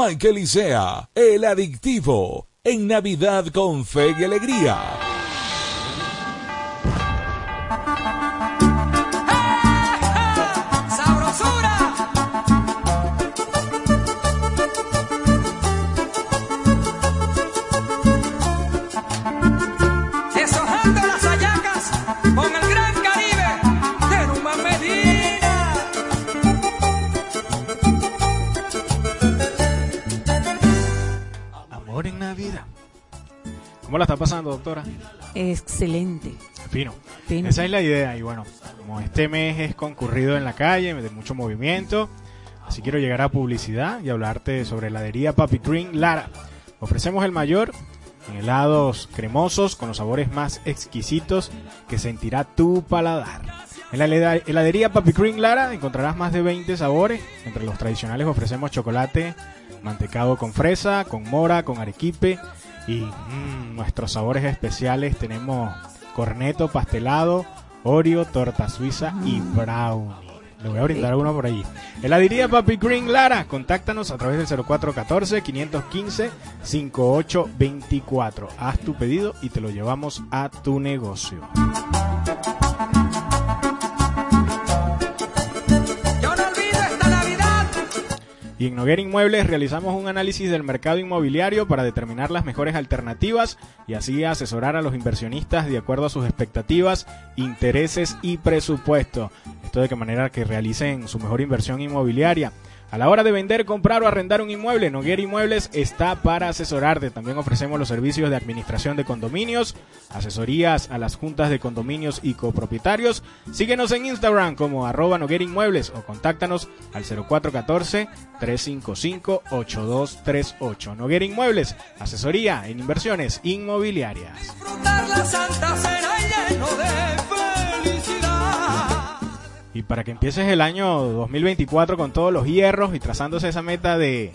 Michael Isea, el adictivo, en Navidad con fe y alegría. Doctora? Excelente. Fino. Esa es la idea. Y bueno, como este mes es concurrido en la calle, de mucho movimiento, así quiero llegar a publicidad y hablarte sobre heladería Papi Green Lara. Ofrecemos el mayor en helados cremosos con los sabores más exquisitos que sentirá tu paladar. En la heladería Papi Green Lara encontrarás más de 20 sabores. Entre los tradicionales ofrecemos chocolate mantecado con fresa, con mora, con arequipe, y mm, nuestros sabores especiales tenemos corneto, pastelado, Oreo, torta suiza y mm. brownie. Le voy a brindar uno por allí. Heladería Papi Green Lara. Contáctanos a través del 0414-515-5824. Haz tu pedido y te lo llevamos a tu negocio. Y en Noguera Inmuebles realizamos un análisis del mercado inmobiliario para determinar las mejores alternativas y así asesorar a los inversionistas de acuerdo a sus expectativas, intereses y presupuesto. Esto de qué manera que realicen su mejor inversión inmobiliaria. A la hora de vender, comprar o arrendar un inmueble, Noguera Inmuebles está para asesorarte. También ofrecemos los servicios de administración de condominios, asesorías a las juntas de condominios y copropietarios. Síguenos en Instagram como arroba Noguera Inmuebles o contáctanos al 0414-355-8238. Noguera Inmuebles, asesoría en inversiones inmobiliarias. Y para que empieces el año 2024 con todos los hierros y trazándose esa meta de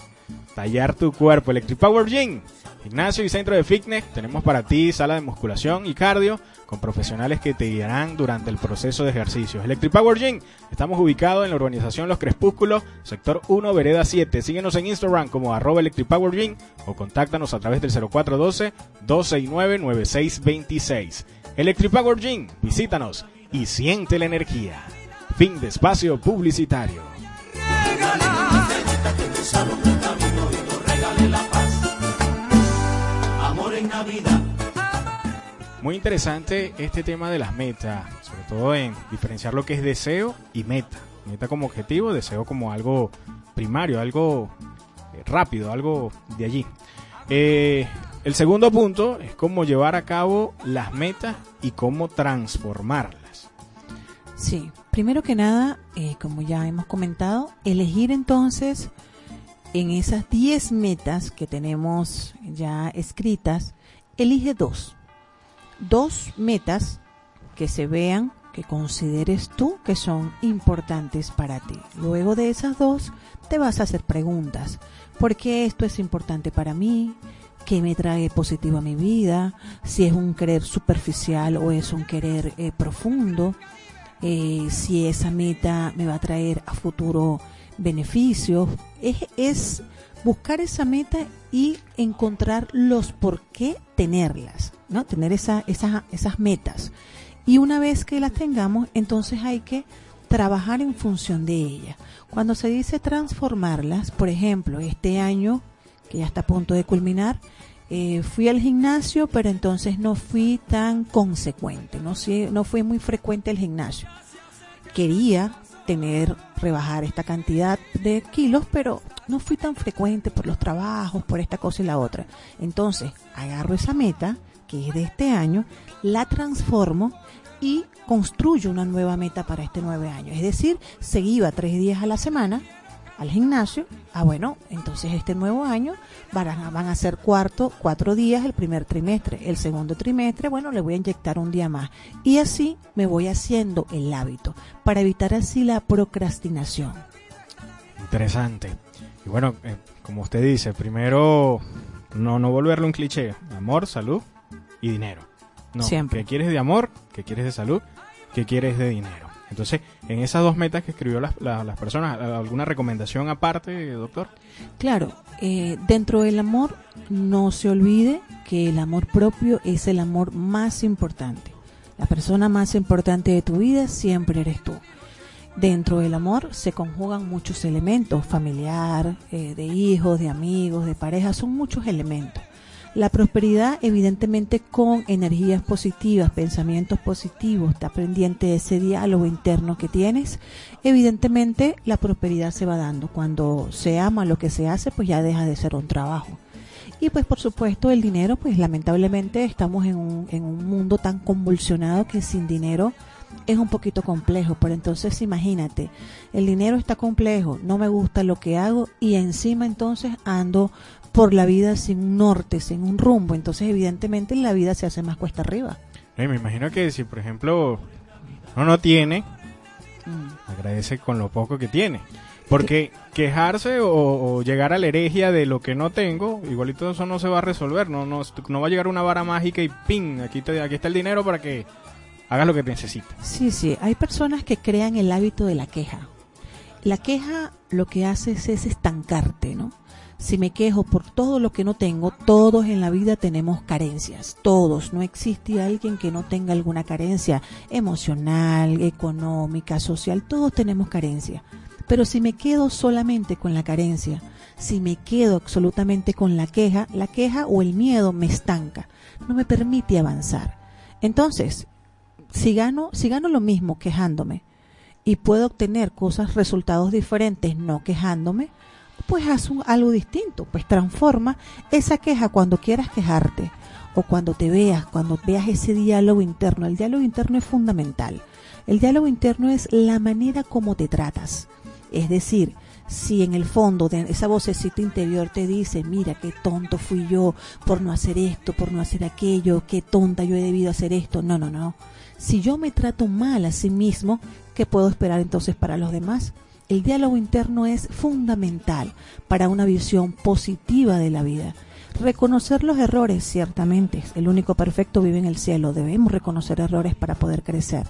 tallar tu cuerpo, Electric Power Gym, gimnasio y centro de fitness, tenemos para ti sala de musculación y cardio con profesionales que te guiarán durante el proceso de ejercicios. Electric Power Gym, estamos ubicados en la urbanización Los Crespúsculos, sector 1, vereda 7. Síguenos en Instagram como arroba Electric Power Gym o contáctanos a través del 0412-269-9626. Electric Power Gym, visítanos y siente la energía. Fin de espacio publicitario. Muy interesante este tema de las metas, sobre todo en diferenciar lo que es deseo y meta. Meta como objetivo, deseo como algo primario, algo eh, rápido, algo de allí. Eh, el segundo punto es cómo llevar a cabo las metas y cómo transformarlas. Sí, Primero que nada, eh, como ya hemos comentado, elegir entonces en esas 10 metas que tenemos ya escritas, elige dos. Dos metas que se vean, que consideres tú que son importantes para ti. Luego de esas dos, te vas a hacer preguntas. ¿Por qué esto es importante para mí? ¿Qué me trae positivo a mi vida? Si es un querer superficial o es un querer eh, profundo eh, si esa meta me va a traer a futuro beneficios. Es, buscar esa meta y encontrar los por qué tenerlas, ¿no? Tener esa, esas metas. Y una vez que las tengamos, entonces hay que trabajar en función de ellas. Cuando se dice transformarlas, por ejemplo, este año, que ya está a punto de culminar, eh, fui al gimnasio, pero entonces no fui tan consecuente, no, no fui muy frecuente al gimnasio. Quería tener, rebajar esta cantidad de kilos, pero no fui tan frecuente por los trabajos, por esta cosa y la otra. Entonces, agarro esa meta, que es de este año, la transformo y construyo una nueva meta para este nueve año. Es decir, seguía tres días a la semana, al gimnasio, ah bueno, entonces este nuevo año van a, van a ser cuarto, cuatro días el primer trimestre, el segundo trimestre, bueno, le voy a inyectar un día más. Y así me voy haciendo el hábito, para evitar así la procrastinación. Interesante. Y bueno, eh, como usted dice, primero no, no volverlo un cliché, amor, salud y dinero. No, Siempre. ¿qué quieres de amor? ¿Qué quieres de salud? ¿Qué quieres de dinero? Entonces, en esas dos metas que escribió las, las, personas, ¿alguna recomendación aparte, doctor? Claro, eh, dentro del amor no se olvide que el amor propio es el amor más importante. La persona más importante de tu vida siempre eres tú. Dentro del amor se conjugan muchos elementos, familiar, eh, de hijos, de amigos, de pareja, son muchos elementos. La prosperidad, evidentemente, con energías positivas, pensamientos positivos, está pendiente de ese diálogo interno que tienes. Evidentemente, la prosperidad se va dando. Cuando se ama lo que se hace, pues ya deja de ser un trabajo. Y pues por supuesto el dinero, pues lamentablemente estamos en un, en un mundo tan convulsionado que sin dinero es un poquito complejo. Pero entonces imagínate, el dinero está complejo, no me gusta lo que hago y encima entonces ando por la vida sin un norte, sin un rumbo. Entonces, evidentemente, la vida se hace más cuesta arriba. me imagino que si, por ejemplo, uno no tiene, mm. agradece con lo poco que tiene. Porque quejarse o, llegar a la herejía de lo que no tengo, igualito eso no se va a resolver. No, no, no va a llegar una vara mágica y ¡ping! Aquí, te, aquí está el dinero para que hagas lo que necesites. Sí, sí. Hay personas que crean el hábito de la queja. La queja lo que hace es estancarte, ¿no? Si me quejo por todo lo que no tengo, todos en la vida tenemos carencias, todos, no existe alguien que no tenga alguna carencia emocional, económica, social, todos tenemos carencia. Pero si me quedo solamente con la carencia, si me quedo absolutamente con la queja, la queja o el miedo me estanca, no me permite avanzar. Entonces, si gano, si gano lo mismo quejándome y puedo obtener cosas, resultados diferentes no quejándome, pues haz algo distinto, pues transforma esa queja cuando quieras quejarte o cuando te veas, cuando veas ese diálogo interno. El diálogo interno es fundamental. El diálogo interno es la manera como te tratas. Es decir, si en el fondo de esa vocecita interior te dice, mira, qué tonto fui yo por no hacer esto, por no hacer aquello, qué tonta yo he debido hacer esto. No, no, no. Si yo me trato mal a sí mismo, ¿qué puedo esperar entonces para los demás? El diálogo interno es fundamental para una visión positiva de la vida. Reconocer los errores, ciertamente, el único perfecto vive en el cielo, debemos reconocer errores para poder crecer,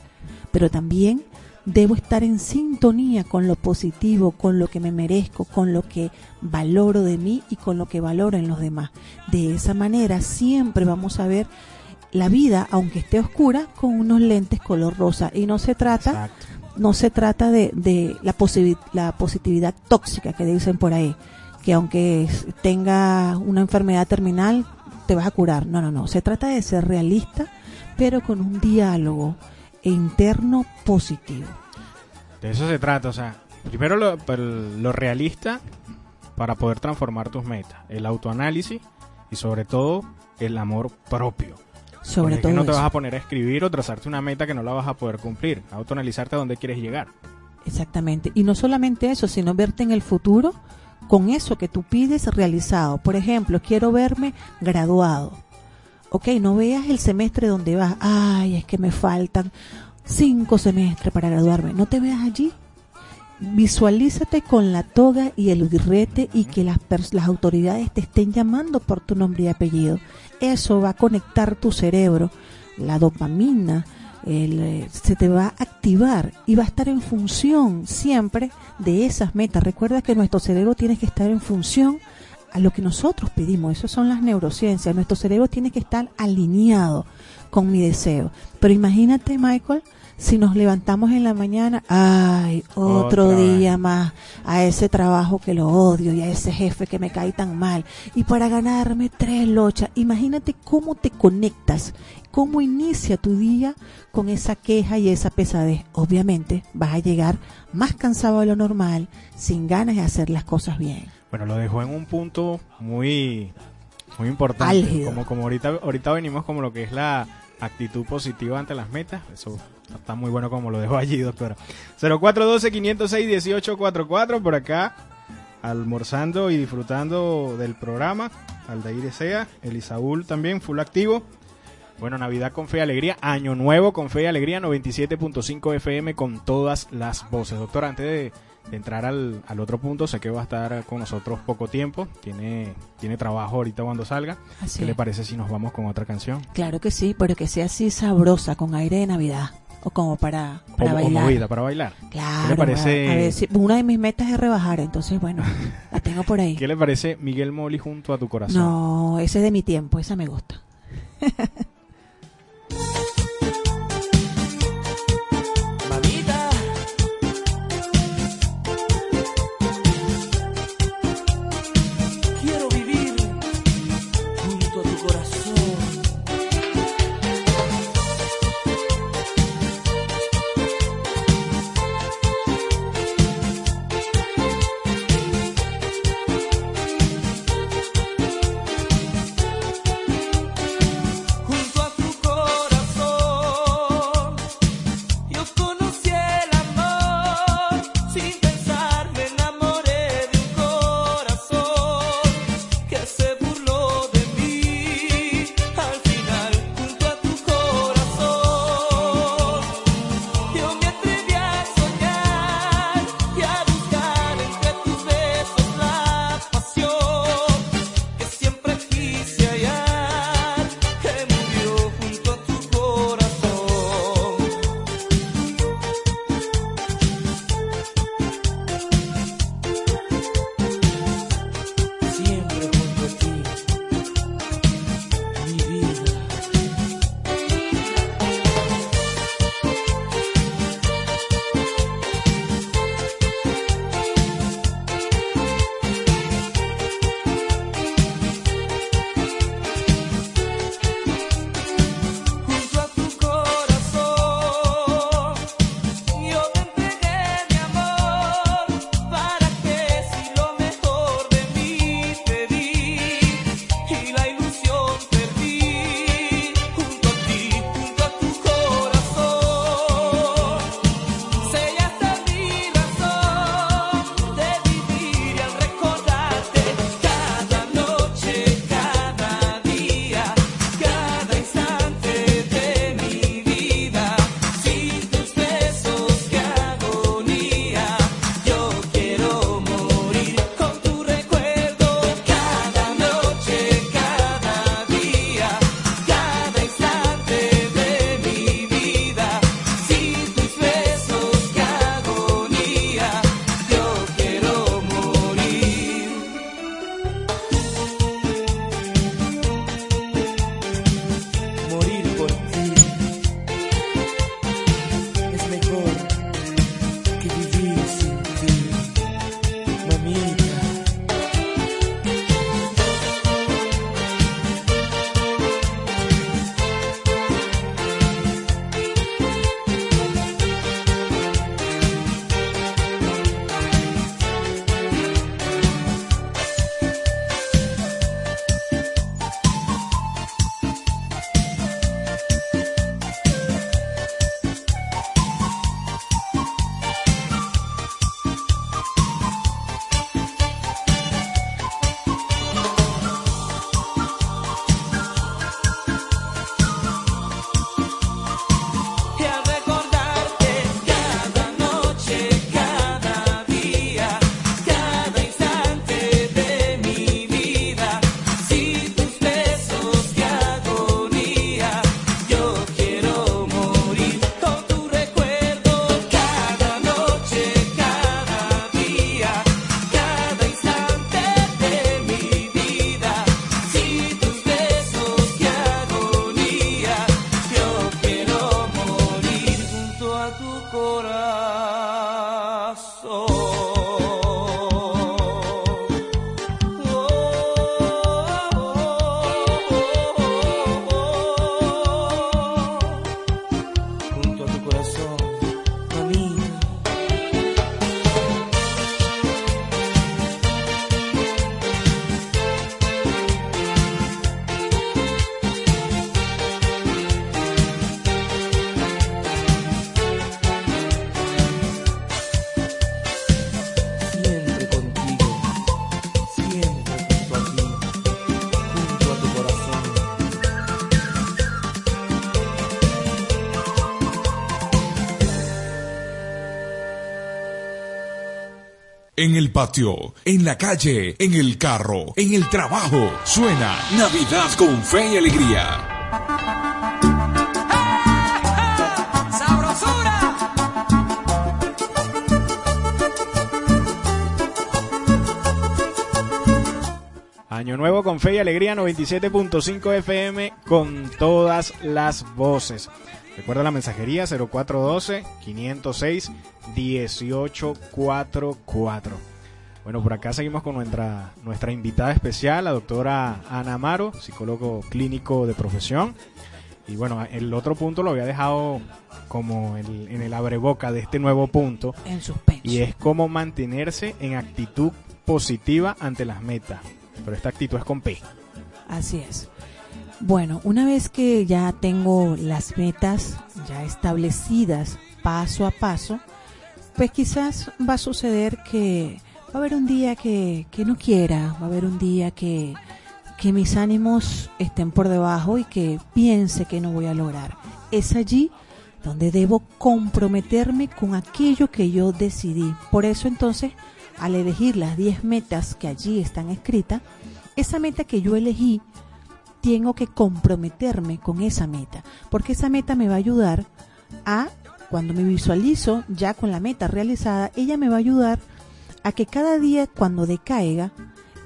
pero también debo estar en sintonía con lo positivo, con lo que me merezco, con lo que valoro de mí y con lo que valoro en los demás. De esa manera siempre vamos a ver la vida, aunque esté oscura, con unos lentes color rosa. Y no se trata no se trata de, de la, la positividad tóxica que dicen por ahí, que aunque tenga una enfermedad terminal, te vas a curar. No, no, no. Se trata de ser realista, pero con un diálogo interno positivo. De eso se trata, o sea, primero lo, lo realista para poder transformar tus metas, el autoanálisis y sobre todo el amor propio. Sobre todo. no te vas a poner a escribir o trazarte una meta que no la vas a poder cumplir. Autoanalizarte a dónde quieres llegar. Exactamente. Y no solamente eso, sino verte en el futuro con eso que tú pides realizado. Por ejemplo, quiero verme graduado. Ok, no veas el semestre donde vas. Ay, es que me faltan cinco semestres para graduarme. No te veas allí. Visualízate con la toga y el birrete y que las, las autoridades te estén llamando por tu nombre y apellido eso va a conectar tu cerebro, la dopamina, eh, se te va a activar y va a estar en función siempre de esas metas. Recuerda que nuestro cerebro tiene que estar en función a lo que nosotros pedimos. Eso son las neurociencias. Nuestro cerebro tiene que estar alineado con mi deseo. Pero imagínate, Michael, si nos levantamos en la mañana, ay, otro día más a ese trabajo que lo odio y a ese jefe que me cae tan mal y para ganarme tres lochas, imagínate cómo te conectas, cómo inicia tu día con esa queja y esa pesadez. Obviamente vas a llegar más cansado de lo normal, sin ganas de hacer las cosas bien. Bueno, lo dejó en un punto muy muy importante, como como ahorita ahorita venimos como lo que es la actitud positiva ante las metas. Eso está muy bueno como lo dejo allí, doctora. 0412-506-1844 por acá, almorzando y disfrutando del programa. Aldair Sea, Elisaúl también, full activo. Bueno, Navidad con fe y alegría, Año Nuevo con fe y alegría, 97.5 FM con todas las voces. Doctora, antes de de entrar al, al, otro punto, sé que va a estar con nosotros poco tiempo, tiene, tiene trabajo ahorita cuando salga. ¿Qué le parece si nos vamos con otra canción? Claro que sí, pero que sea así sabrosa, con aire de Navidad. O como para, para bailar. movida, para bailar. Claro. ¿Qué le parece? una de mis metas es rebajar, entonces bueno, la tengo por ahí. ¿Qué le parece Miguel Moli junto a tu corazón? No, ese es de mi tiempo, esa me gusta. en el patio, en la calle, en el carro, en el trabajo. Suena Navidad con fe y alegría. Año Nuevo con Fe y Alegría 97.5 FM con todas las voces. Recuerda la mensajería 0412-506-1844. Bueno, por acá seguimos con nuestra, nuestra invitada especial, la doctora Ana Amaro, psicólogo clínico de profesión. Y bueno, el otro punto lo había dejado como en el abreboca de este nuevo punto. En suspenso. Y es cómo mantenerse en actitud positiva ante las metas. Pero esta actitud es con P. Así es. Bueno, una vez que ya tengo las metas ya establecidas paso a paso, pues quizás va a suceder que va a haber un día que, que no quiera, va a haber un día que, que mis ánimos estén por debajo y que piense que no voy a lograr. Es allí donde debo comprometerme con aquello que yo decidí. Por eso entonces, al elegir las 10 metas que allí están escritas, esa meta que yo elegí tengo que comprometerme con esa meta, porque esa meta me va a ayudar a, cuando me visualizo ya con la meta realizada, ella me va a ayudar a que cada día cuando decaiga,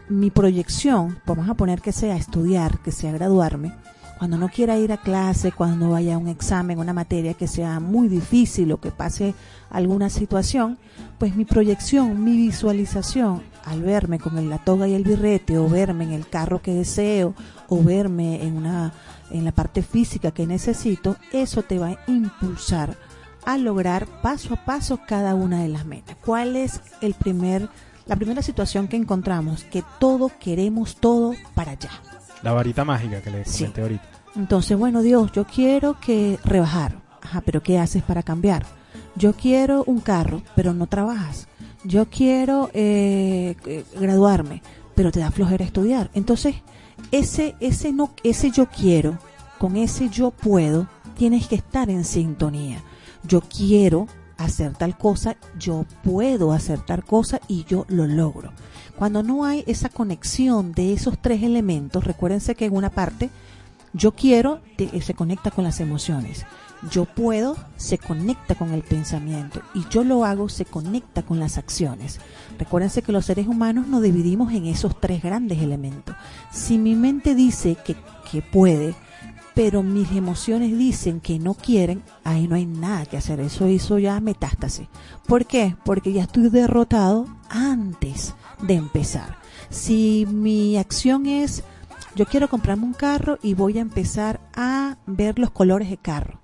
mi proyección, vamos a poner que sea estudiar, que sea graduarme, cuando no quiera ir a clase, cuando vaya a un examen, una materia que sea muy difícil o que pase alguna situación, pues mi proyección, mi visualización, al verme con la toga y el birrete o verme en el carro que deseo o verme en una en la parte física que necesito, eso te va a impulsar a lograr paso a paso cada una de las metas. ¿Cuál es el primer la primera situación que encontramos? Que todo queremos todo para allá. La varita mágica que le comenté ahorita. Entonces, bueno, Dios, yo quiero que rebajar. Ajá, pero ¿qué haces para cambiar? Yo quiero un carro, pero no trabajas. Yo quiero eh, eh, graduarme, pero te da flojera estudiar. Entonces, ese, ese, no, ese yo quiero, con ese yo puedo, tienes que estar en sintonía. Yo quiero hacer tal cosa, yo puedo hacer tal cosa y yo lo logro. Cuando no hay esa conexión de esos tres elementos, recuérdense que en una parte yo quiero se conecta con las emociones. Yo puedo se conecta con el pensamiento y yo lo hago se conecta con las acciones. Recuérdense que los seres humanos nos dividimos en esos tres grandes elementos. Si mi mente dice que, que puede, pero mis emociones dicen que no quieren, ahí no hay nada que hacer. Eso hizo ya metástasis. ¿Por qué? Porque ya estoy derrotado antes de empezar. Si mi acción es, yo quiero comprarme un carro y voy a empezar a ver los colores de carro,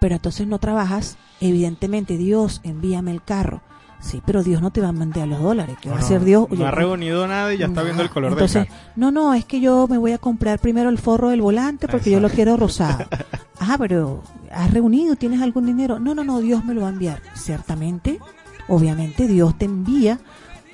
pero entonces no trabajas, evidentemente Dios envíame el carro Sí, pero Dios no te va a mandar los dólares. ¿Qué va a hacer Dios? no ha reunido nada y ya está viendo el color Entonces, No, no, es que yo me voy a comprar primero el forro del volante porque yo lo quiero rosado. Ajá, pero ¿has reunido? ¿Tienes algún dinero? No, no, no, Dios me lo va a enviar. Ciertamente, obviamente Dios te envía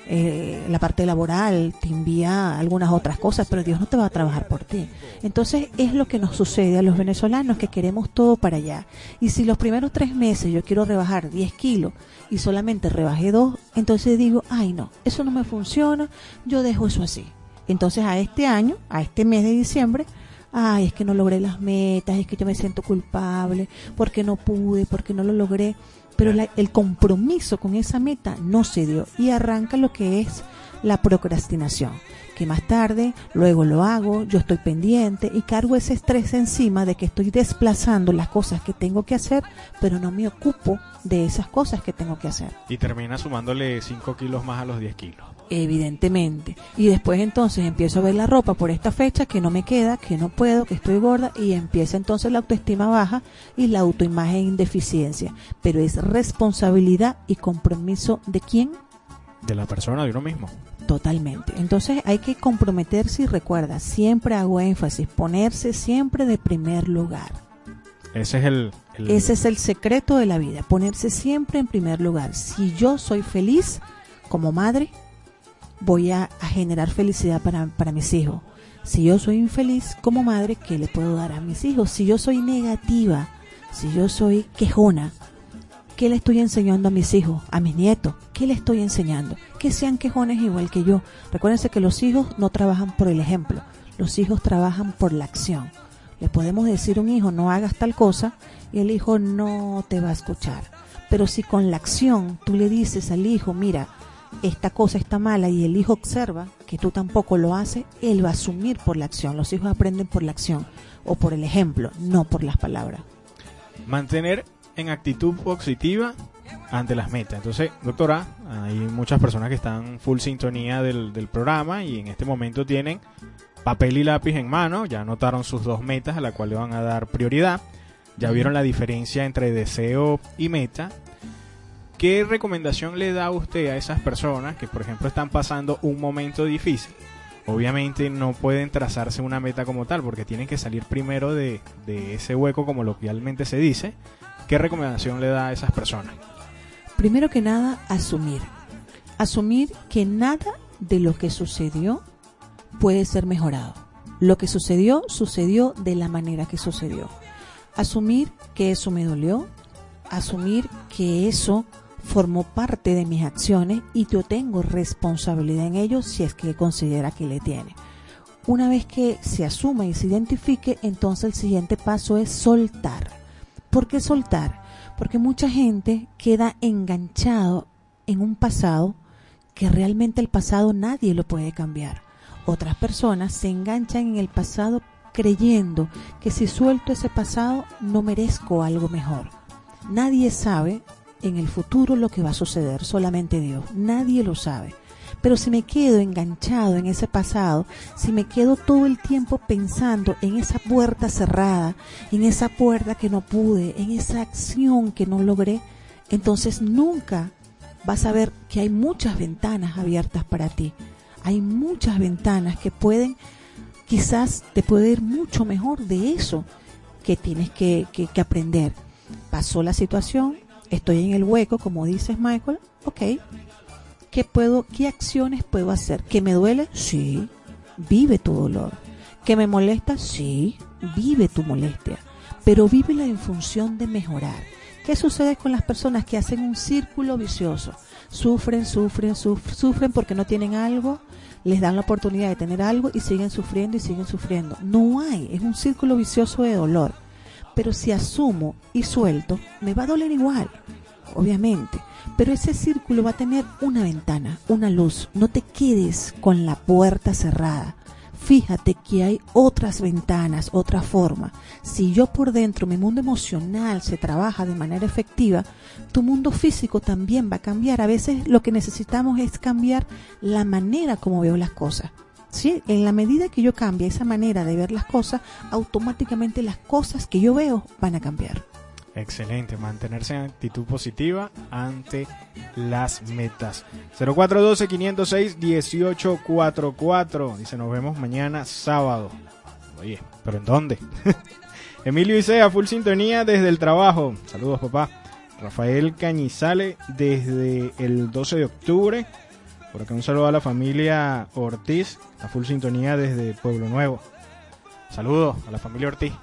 eh, la parte laboral, te envía algunas otras cosas, pero Dios no te va a trabajar por ti. Entonces es lo que nos sucede a los venezolanos que queremos todo para allá. Y si los primeros tres meses yo quiero rebajar 10 kilos y solamente rebajé dos, entonces digo, ay no, eso no me funciona, yo dejo eso así. Entonces a este año, a este mes de diciembre, ay, es que no logré las metas, es que yo me siento culpable, porque no pude, porque no lo logré pero el compromiso con esa meta no se dio y arranca lo que es la procrastinación, que más tarde, luego lo hago, yo estoy pendiente y cargo ese estrés encima de que estoy desplazando las cosas que tengo que hacer, pero no me ocupo de esas cosas que tengo que hacer. Y termina sumándole 5 kilos más a los 10 kilos evidentemente. Y después entonces empiezo a ver la ropa por esta fecha que no me queda, que no puedo, que estoy gorda y empieza entonces la autoestima baja y la autoimagen en deficiencia. Pero es responsabilidad y compromiso de quién? De la persona, de uno mismo. Totalmente. Entonces hay que comprometerse y recuerda, siempre hago énfasis, ponerse siempre de primer lugar. Ese es el, Ese es el secreto de la vida, ponerse siempre en primer lugar. Si yo soy feliz como madre, voy a, generar felicidad para, para mis hijos. Si yo soy infeliz como madre, ¿qué le puedo dar a mis hijos? Si yo soy negativa, si yo soy quejona, ¿qué le estoy enseñando a mis hijos, a mis nietos? ¿Qué le estoy enseñando? Que sean quejones igual que yo. Recuérdense que los hijos no trabajan por el ejemplo, los hijos trabajan por la acción. Le podemos decir a un hijo, no hagas tal cosa, y el hijo no te va a escuchar. Pero si con la acción tú le dices al hijo, mira, esta cosa está mala y el hijo observa que tú tampoco lo haces, él va a asumir por la acción. Los hijos aprenden por la acción o por el ejemplo, no por las palabras. Mantener en actitud positiva ante las metas. Entonces, doctora, hay muchas personas que están full sintonía del, del programa y en este momento tienen papel y lápiz en mano, ya anotaron sus dos metas a las cuales van a dar prioridad, ya vieron la diferencia entre deseo y meta. ¿Qué recomendación le da usted a esas personas que, por ejemplo, están pasando un momento difícil? Obviamente no pueden trazarse una meta como tal porque tienen que salir primero de, de ese hueco como localmente se dice. ¿Qué recomendación le da a esas personas? Primero que nada, asumir. Asumir que nada de lo que sucedió puede ser mejorado. Lo que sucedió, sucedió de la manera que sucedió. Asumir que eso me dolió, asumir que eso formó parte de mis acciones y yo tengo responsabilidad en ello si es que considera que le tiene. Una vez que se asuma y se identifique, entonces el siguiente paso es soltar. ¿Por qué soltar? Porque mucha gente queda enganchado en un pasado que realmente el pasado nadie lo puede cambiar. Otras personas se enganchan en el pasado creyendo que si suelto ese pasado no merezco algo mejor. Nadie sabe en el futuro lo que va a suceder, solamente Dios. Nadie lo sabe. Pero si me quedo enganchado en ese pasado, si me quedo todo el tiempo pensando en esa puerta cerrada, en esa puerta que no pude, en esa acción que no logré, entonces nunca vas a ver que hay muchas ventanas abiertas para ti. Hay muchas ventanas que pueden, quizás te puede ir mucho mejor de eso que tienes que, que, que aprender. Pasó la situación, estoy en el hueco, como dices Michael, ok, ¿qué puedo, qué acciones puedo hacer? ¿Que me duele? Sí, vive tu dolor. ¿Que me molesta? Sí, vive tu molestia. Pero vívela en función de mejorar. ¿Qué sucede con las personas que hacen un círculo vicioso? Sufren, sufren, sufren, sufren porque no tienen algo, les dan la oportunidad de tener algo y siguen sufriendo y siguen sufriendo. No hay, es un círculo vicioso de dolor. Pero si asumo y suelto, me va a doler igual, obviamente. Pero ese círculo va a tener una ventana, una luz. No te quedes con la puerta cerrada. Fíjate que hay otras ventanas, otra forma. Si yo por dentro, mi mundo emocional se trabaja de manera efectiva, tu mundo físico también va a cambiar. A veces lo que necesitamos es cambiar la manera como veo las cosas. ¿Sí? En la medida que yo cambie esa manera de ver las cosas, automáticamente las cosas que yo veo van a cambiar. Excelente, mantenerse en actitud positiva ante las metas. 0412-506-1844. Dice, nos vemos mañana sábado. Oye, ¿pero en dónde? Emilio Isea, full sintonía desde el trabajo. Saludos, papá. Rafael Cañizale desde el 12 de octubre. Por acá un saludo a la familia Ortiz, a full sintonía desde Pueblo Nuevo. Saludos a la familia Ortiz.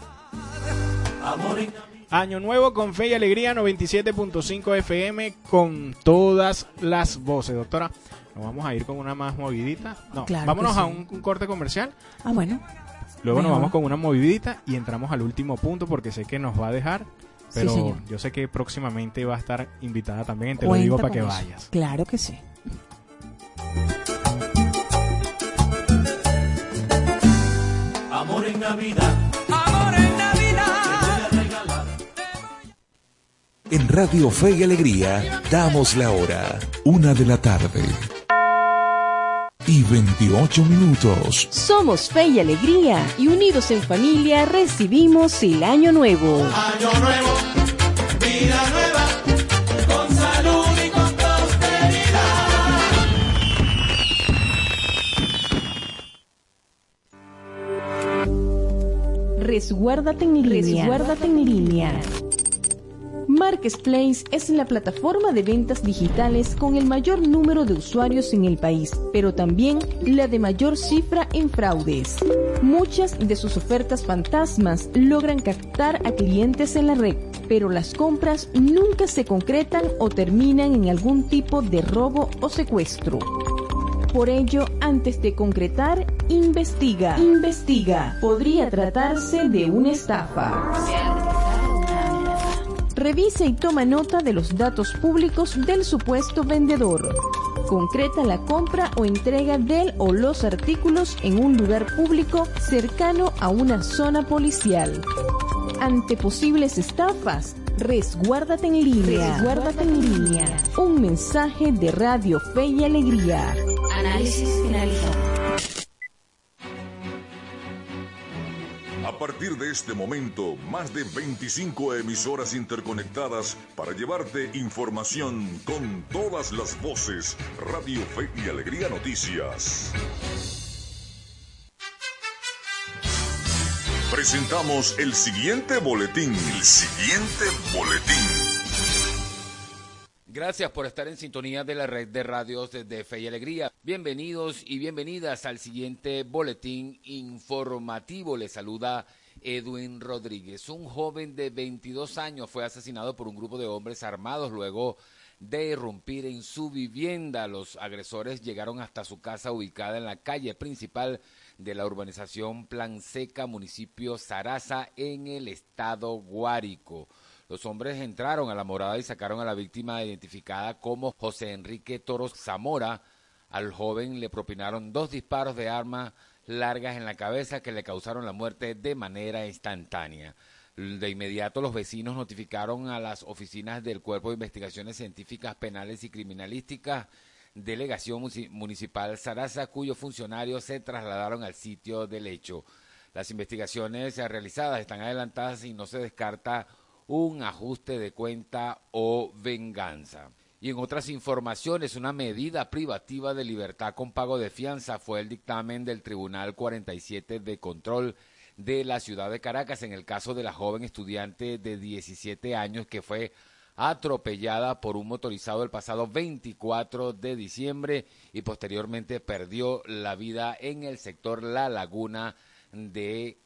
Año Nuevo con Fe y Alegría 97.5 FM con todas las voces. Doctora, nos vamos a ir con una más movidita. No, Claro vámonos sí. a un, un corte comercial. Ah, bueno. Luego nos vamos con una movidita y entramos al último punto porque sé que nos va a dejar. Pero yo sé que próximamente va a estar invitada también. Te lo digo Cuenta para que eso. vayas. Claro que sí. Amor en Navidad. Amor en Navidad. En Radio Fe y Alegría damos la hora, una de la tarde. Y 28 minutos. Somos Fe y Alegría y unidos en familia recibimos el Año Nuevo. Año nuevo. Vida Resguárdate en línea. Resguárdate en línea. Marketplace es la plataforma de ventas digitales con el mayor número de usuarios en el país, pero también la de mayor cifra en fraudes. Muchas de sus ofertas fantasmas logran captar a clientes en la red, pero las compras nunca se concretan o terminan en algún tipo de robo o secuestro. Por ello, antes de concretar, investiga. Investiga. Podría tratarse de una estafa. Revisa y toma nota de los datos públicos del supuesto vendedor. Concreta la compra o entrega del o los artículos en un lugar público cercano a una zona policial. Ante posibles estafas, resguárdate en línea. Resguárdate en línea. Un mensaje de Radio Fe y Alegría. Análisis finalizado. A partir de este momento, más de 25 emisoras interconectadas para llevarte información con todas las voces. Radio Fe y Alegría Noticias. Presentamos el siguiente boletín. El siguiente boletín. Gracias por estar en sintonía de la red de radios de Fe y Alegría. Bienvenidos y bienvenidas al siguiente boletín informativo. Les saluda Edwin Rodríguez. Un joven de 22 años fue asesinado por un grupo de hombres armados luego de irrumpir en su vivienda. Los agresores llegaron hasta su casa ubicada en la calle principal de la urbanización Plan Seca, municipio Sarasa, en el estado Guárico. Los hombres entraron a la morada y sacaron a la víctima identificada como José Enrique Toros Zamora. Al joven le propinaron dos disparos de arma largas en la cabeza que le causaron la muerte de manera instantánea. De inmediato los vecinos notificaron a las oficinas del Cuerpo de Investigaciones Científicas Penales y Criminalísticas Delegación Municipal Sarasa, cuyos funcionarios se trasladaron al sitio del hecho. Las investigaciones realizadas están adelantadas y no se descarta un ajuste de cuenta o venganza. Y en otras informaciones, una medida privativa de libertad con pago de fianza fue el dictamen del Tribunal 47 de Control de la ciudad de Caracas en el caso de la joven estudiante de 17 años que fue atropellada por un motorizado el pasado 24 de diciembre y posteriormente perdió la vida en el sector La Laguna de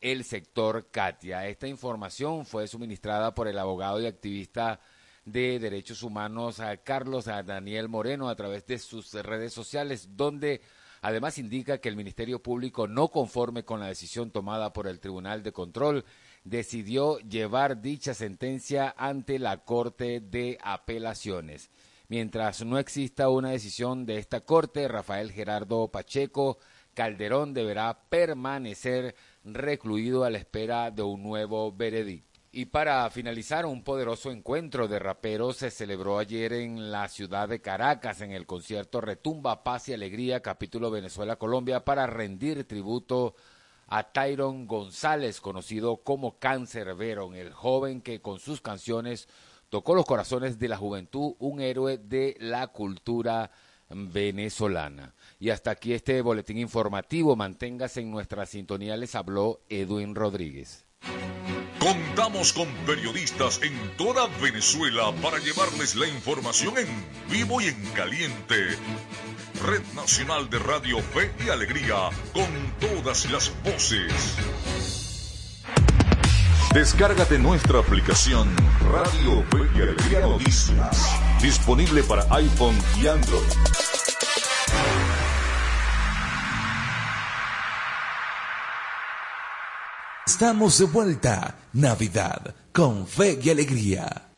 el sector Katia. Esta información fue suministrada por el abogado y activista de derechos humanos a Carlos a Daniel Moreno a través de sus redes sociales, donde además indica que el Ministerio Público, no conforme con la decisión tomada por el Tribunal de Control, decidió llevar dicha sentencia ante la Corte de Apelaciones. Mientras no exista una decisión de esta Corte, Rafael Gerardo Pacheco Calderón deberá permanecer recluido a la espera de un nuevo veredicto. Y para finalizar, un poderoso encuentro de raperos se celebró ayer en la ciudad de Caracas en el concierto Retumba, Paz y Alegría, capítulo Venezuela-Colombia, para rendir tributo a Tyron González, conocido como Cáncer Veron, el joven que con sus canciones tocó los corazones de la juventud, un héroe de la cultura venezolana. Y hasta aquí este boletín informativo. Manténgase en nuestra sintonía. Les habló Edwin Rodríguez. Contamos con periodistas en toda Venezuela para llevarles la información en vivo y en caliente. Red Nacional de Radio Fe y Alegría, con todas las voces. Descárgate nuestra aplicación Radio Fe y Alegría Noticias, disponible para iPhone y Android. Estamos de vuelta. Navidad con fe y alegría.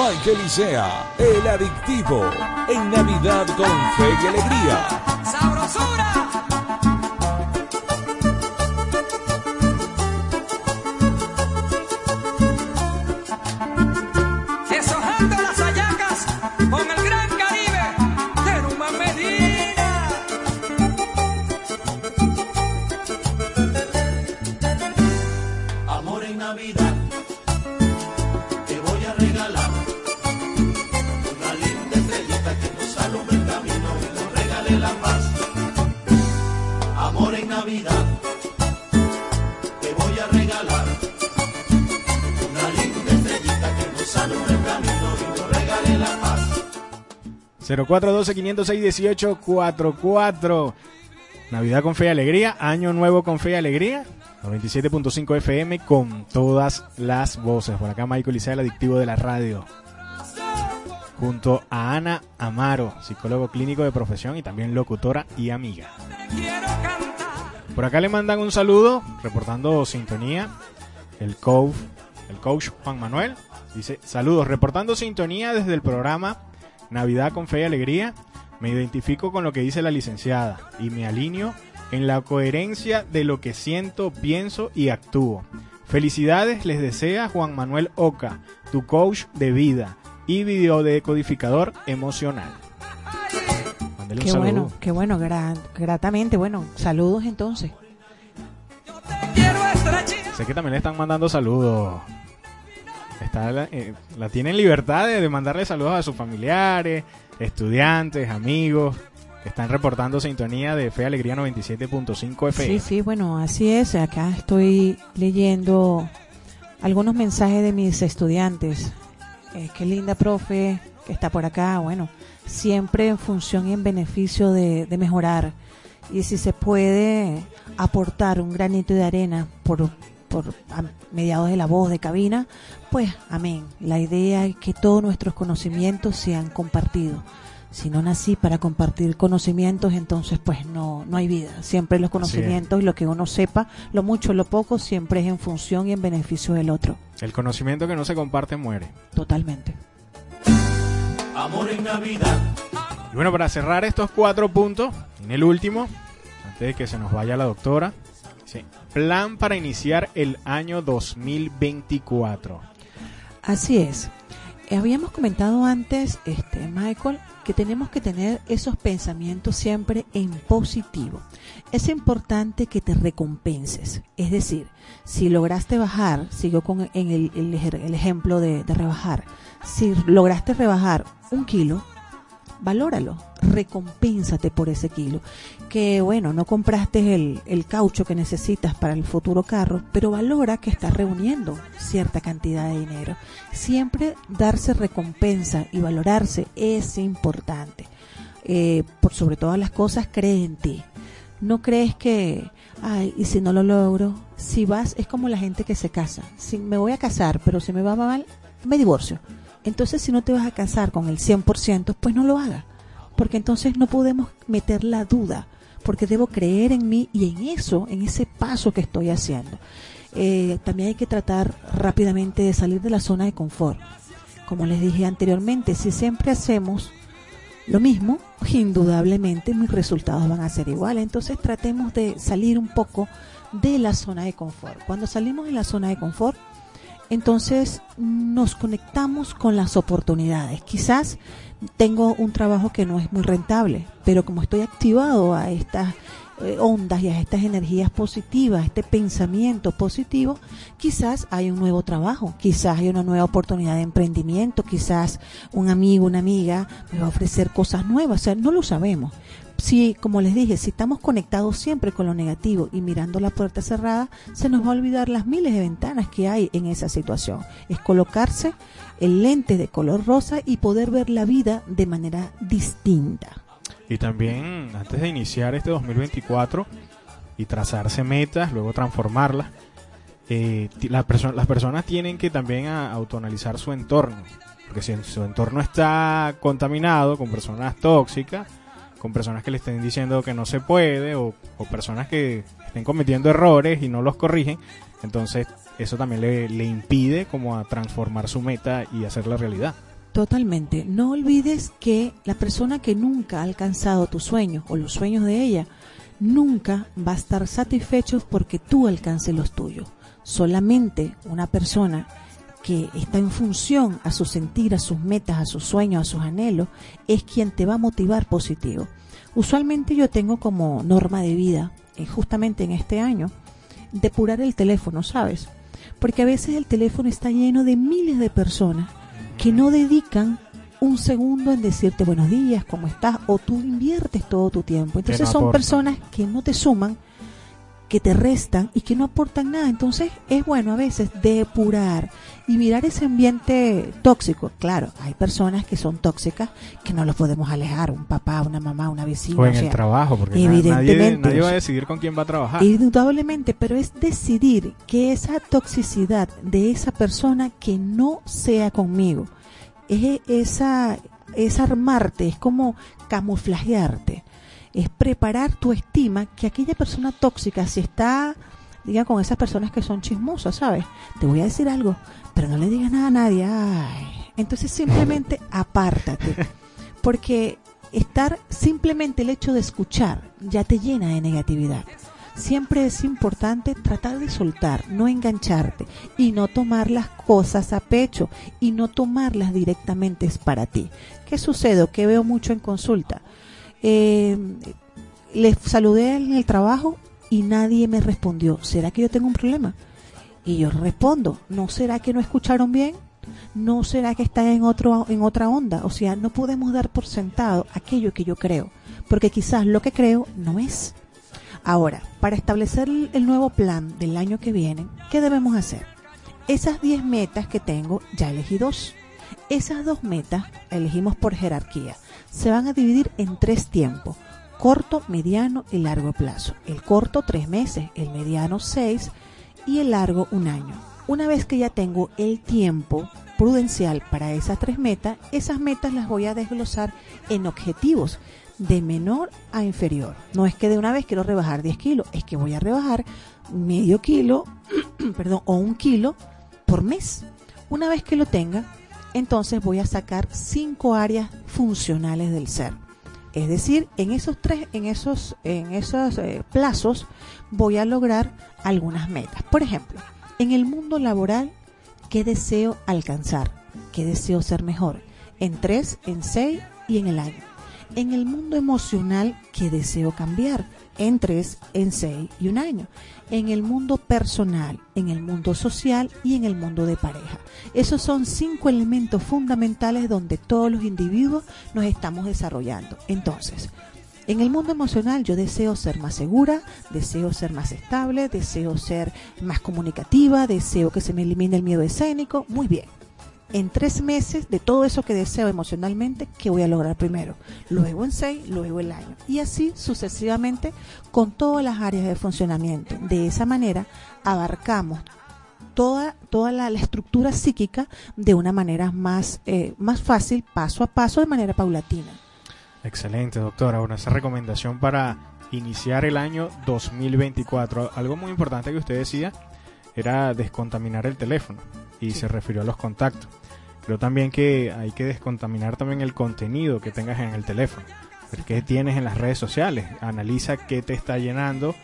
Michael Isea, el adictivo, en Navidad con fe y alegría. 0412-506-1844. Navidad con fe y alegría. Año nuevo con fe y alegría. 97.5 FM con todas las voces. Por acá Michael Isea, el adictivo de la radio. Junto a Ana Amaro, psicólogo clínico de profesión y también locutora y amiga. Por acá le mandan un saludo, reportando sintonía, el coach, el coach Juan Manuel. Dice, saludos, reportando sintonía desde el programa Navidad con Fe y Alegría. Me identifico con lo que dice la licenciada y me alineo en la coherencia de lo que siento, pienso y actúo. Felicidades les desea Juan Manuel Oca, tu coach de vida y videodecodificador emocional. Mándele un Qué saludo. bueno, qué bueno, gra- gratamente. Bueno, saludos entonces. Quiero estrechita. Sé que también le están mandando saludos. Está la, eh, la tienen libertad de, mandarle saludos a sus familiares, estudiantes, amigos, están reportando sintonía de Fe Alegría 97.5 FM. Sí, sí, bueno, así es. Acá estoy leyendo algunos mensajes de mis estudiantes. Eh, qué linda profe que está por acá. Bueno, siempre en función y en beneficio de mejorar. Y si se puede aportar un granito de arena por, por mediados de la voz de cabina, pues amén. La idea es que todos nuestros conocimientos sean compartidos. Si no nací para compartir conocimientos, entonces pues no, no hay vida. Siempre los conocimientos y lo que uno sepa, lo mucho, lo poco, siempre es en función y en beneficio del otro. El conocimiento que no se comparte muere. Totalmente. Amor en Navidad. Y bueno, para cerrar estos cuatro puntos, en el último, antes de que se nos vaya la doctora, dice, plan para iniciar el año 2024. Así es. Eh, Habíamos comentado antes, este, Michael, que tenemos que tener esos pensamientos siempre en positivo. Es importante que te recompenses. Es decir, si lograste bajar, sigo con en el, ejemplo de rebajar. Si lograste rebajar un kilo, valóralo, recompénsate por ese kilo. Que bueno, no compraste el, el caucho que necesitas para el futuro carro, pero valora que estás reuniendo cierta cantidad de dinero. Siempre darse recompensa y valorarse es importante. Eh, por sobre todas las cosas, cree en ti. No crees que, ay, y si no lo logro, si vas, es como la gente que se casa. Si me voy a casar, pero si me va mal, me divorcio. Entonces, si no te vas a casar con el 100%, pues no lo hagas. Porque entonces no podemos meter la duda. Porque debo creer en mí y en eso, en ese paso que estoy haciendo. Eh, también hay que tratar rápidamente de salir de la zona de confort. Como les dije anteriormente, si siempre hacemos lo mismo, indudablemente mis resultados van a ser iguales. Entonces tratemos de salir un poco de la zona de confort. Cuando salimos de la zona de confort, entonces nos conectamos con las oportunidades. Quizás tengo un trabajo que no es muy rentable, pero como estoy activado a estas eh, ondas y a estas energías positivas, este pensamiento positivo, quizás hay un nuevo trabajo, quizás hay una nueva oportunidad de emprendimiento, quizás un amigo, una amiga me va a ofrecer cosas nuevas, o sea, no lo sabemos. Si, como les dije, si estamos conectados siempre con lo negativo y mirando la puerta cerrada, se nos va a olvidar las miles de ventanas que hay en esa situación. Es colocarse el lente de color rosa y poder ver la vida de manera distinta. Y también, antes de iniciar este 2024 y trazarse metas, luego transformarlas, eh, la las personas tienen que también a- autoanalizar su entorno. Porque si su entorno está contaminado con personas tóxicas, con personas que le estén diciendo que no se puede o, personas que estén cometiendo errores y no los corrigen, entonces eso también le, le impide como a transformar su meta y hacerla realidad. Totalmente. No olvides que la persona que nunca ha alcanzado tus sueños o los sueños de ella, nunca va a estar satisfecho porque tú alcances los tuyos. Solamente una persona que está en función a su sentir, a sus metas, a sus sueños, a sus anhelos, es quien te va a motivar positivo. Usualmente yo tengo como norma de vida, eh, justamente en este año, depurar el teléfono, ¿sabes? Porque a veces el teléfono está lleno de miles de personas que no dedican un segundo en decirte buenos días, cómo estás, o tú inviertes todo tu tiempo. Entonces no son personas que no te suman, que te restan y que no aportan nada. Entonces es bueno a veces depurar y mirar ese ambiente tóxico. Claro, hay personas que son tóxicas que no los podemos alejar, un papá, una mamá, una vecina. O en o el trabajo, porque na- nadie, va a decidir con quién va a trabajar. Indudablemente, pero es decidir que esa toxicidad de esa persona que no sea conmigo, es esa, es armarte, es como camuflajearte, es preparar tu estima que aquella persona tóxica, si está, diga, con esas personas que son chismosas, ¿sabes? Te voy a decir algo, pero no le digas nada a nadie, ay. Entonces simplemente apártate, porque estar, simplemente el hecho de escuchar ya te llena de negatividad siempre es importante tratar de soltar, no engancharte y no tomar las cosas a pecho y no tomarlas directamente es para ti. ¿Qué sucede? ¿Qué veo mucho en consulta? Eh, les saludé en el trabajo y nadie me respondió. ¿Será que yo tengo un problema? Y yo respondo, ¿no será que no escucharon bien? ¿No será que está en, otro, en otra onda? O sea, no podemos dar por sentado aquello que yo creo, porque quizás lo que creo no es. Ahora, para establecer el el nuevo plan del año que viene, ¿qué debemos hacer? Esas 10 metas que tengo, ya elegí dos. Esas dos metas elegimos por jerarquía. Se van a dividir en tres tiempos, corto, mediano y largo plazo. El corto tres meses, el mediano seis y el largo un año. Una vez que ya tengo el tiempo prudencial para esas tres metas, esas metas las voy a desglosar en objetivos de menor a inferior. No es que de una vez quiero rebajar 10 kilos, es que voy a rebajar medio kilo, perdón, o un kilo por mes. Una vez que lo tenga, entonces voy a sacar cinco áreas funcionales del ser. Es decir, en esos tres, en esos, en esos eh, plazos voy a lograr algunas metas. Por ejemplo, en el mundo laboral, ¿qué deseo alcanzar? ¿Qué deseo ser mejor? En tres, en seis y en el año. En el mundo emocional, ¿qué deseo cambiar? En tres, en seis y un año. En el mundo personal, en el mundo social y en el mundo de pareja. Esos son cinco elementos fundamentales donde todos los individuos nos estamos desarrollando. Entonces, en el mundo emocional yo deseo ser más segura, deseo ser más estable, deseo ser más comunicativa, deseo que se me elimine el miedo escénico. Muy bien. En tres meses de todo eso que deseo emocionalmente, ¿qué voy a lograr primero? Luego en seis, luego el año. Y así sucesivamente con todas las áreas de funcionamiento. De esa manera abarcamos toda, toda la, la estructura psíquica de una manera más, eh, más fácil, paso a paso, de manera paulatina. Excelente, doctora. Bueno, esa recomendación para iniciar el año 2024. Algo muy importante que usted decía era descontaminar el teléfono y se refirió a los contactos. Creo también que hay que descontaminar también el contenido que tengas en el teléfono. ¿Qué tienes en las redes sociales? Analiza qué te está llenando,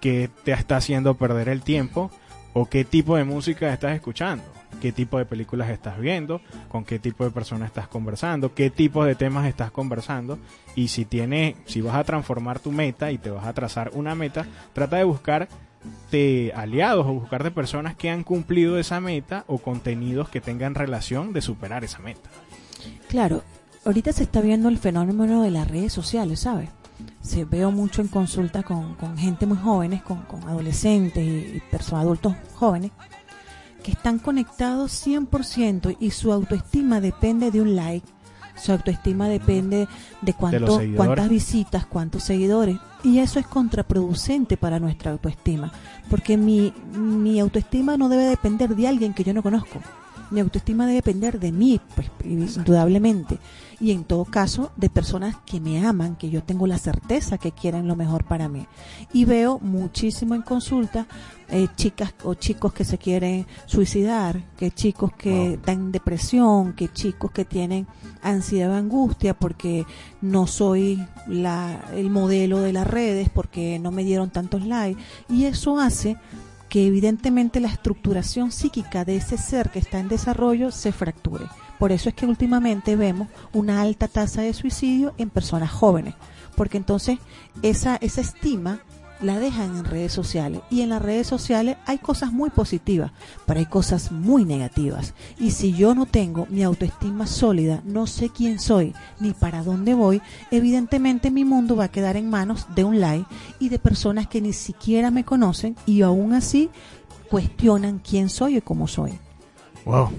qué te está haciendo perder el tiempo o qué tipo de música estás escuchando, qué tipo de películas estás viendo, con qué tipo de personas estás conversando, qué tipo de temas estás conversando y si tienes, si vas a transformar tu meta y te vas a trazar una meta, trata de buscar de aliados o buscar de personas que han cumplido esa meta o contenidos que tengan relación de superar esa meta. Claro, ahorita se está viendo el fenómeno de las redes sociales, ¿sabes? Se veo mucho en consulta con, gente muy jóvenes, con, con adolescentes y, y personas adultos jóvenes, que están conectados 100% y su autoestima depende de un like, su autoestima depende de cuánto, seguidores. cuántas visitas, cuántos seguidores. Y eso es contraproducente para nuestra autoestima, porque mi, mi autoestima no debe depender de alguien que yo no conozco. Mi autoestima debe depender de mí, pues indudablemente. Y en todo caso, de personas que me aman, que yo tengo la certeza que quieren lo mejor para mí. Y veo muchísimo en consulta eh, chicas o chicos que se quieren suicidar, que chicos que dan depresión, que chicos que tienen ansiedad o angustia porque no soy la, el modelo de las redes, porque no me dieron tantos likes. Y eso hace que evidentemente la estructuración psíquica de ese ser que está en desarrollo se fracture. Por eso es que últimamente vemos una alta tasa de suicidio en personas jóvenes, porque entonces esa, esa estima la dejan en redes sociales. Y en las redes sociales hay cosas muy positivas, pero hay cosas muy negativas. Y si yo no tengo mi autoestima sólida, no sé quién soy ni para dónde voy, evidentemente mi mundo va a quedar en manos de un like y de personas que ni siquiera me conocen y aún así cuestionan quién soy y cómo soy. Wow,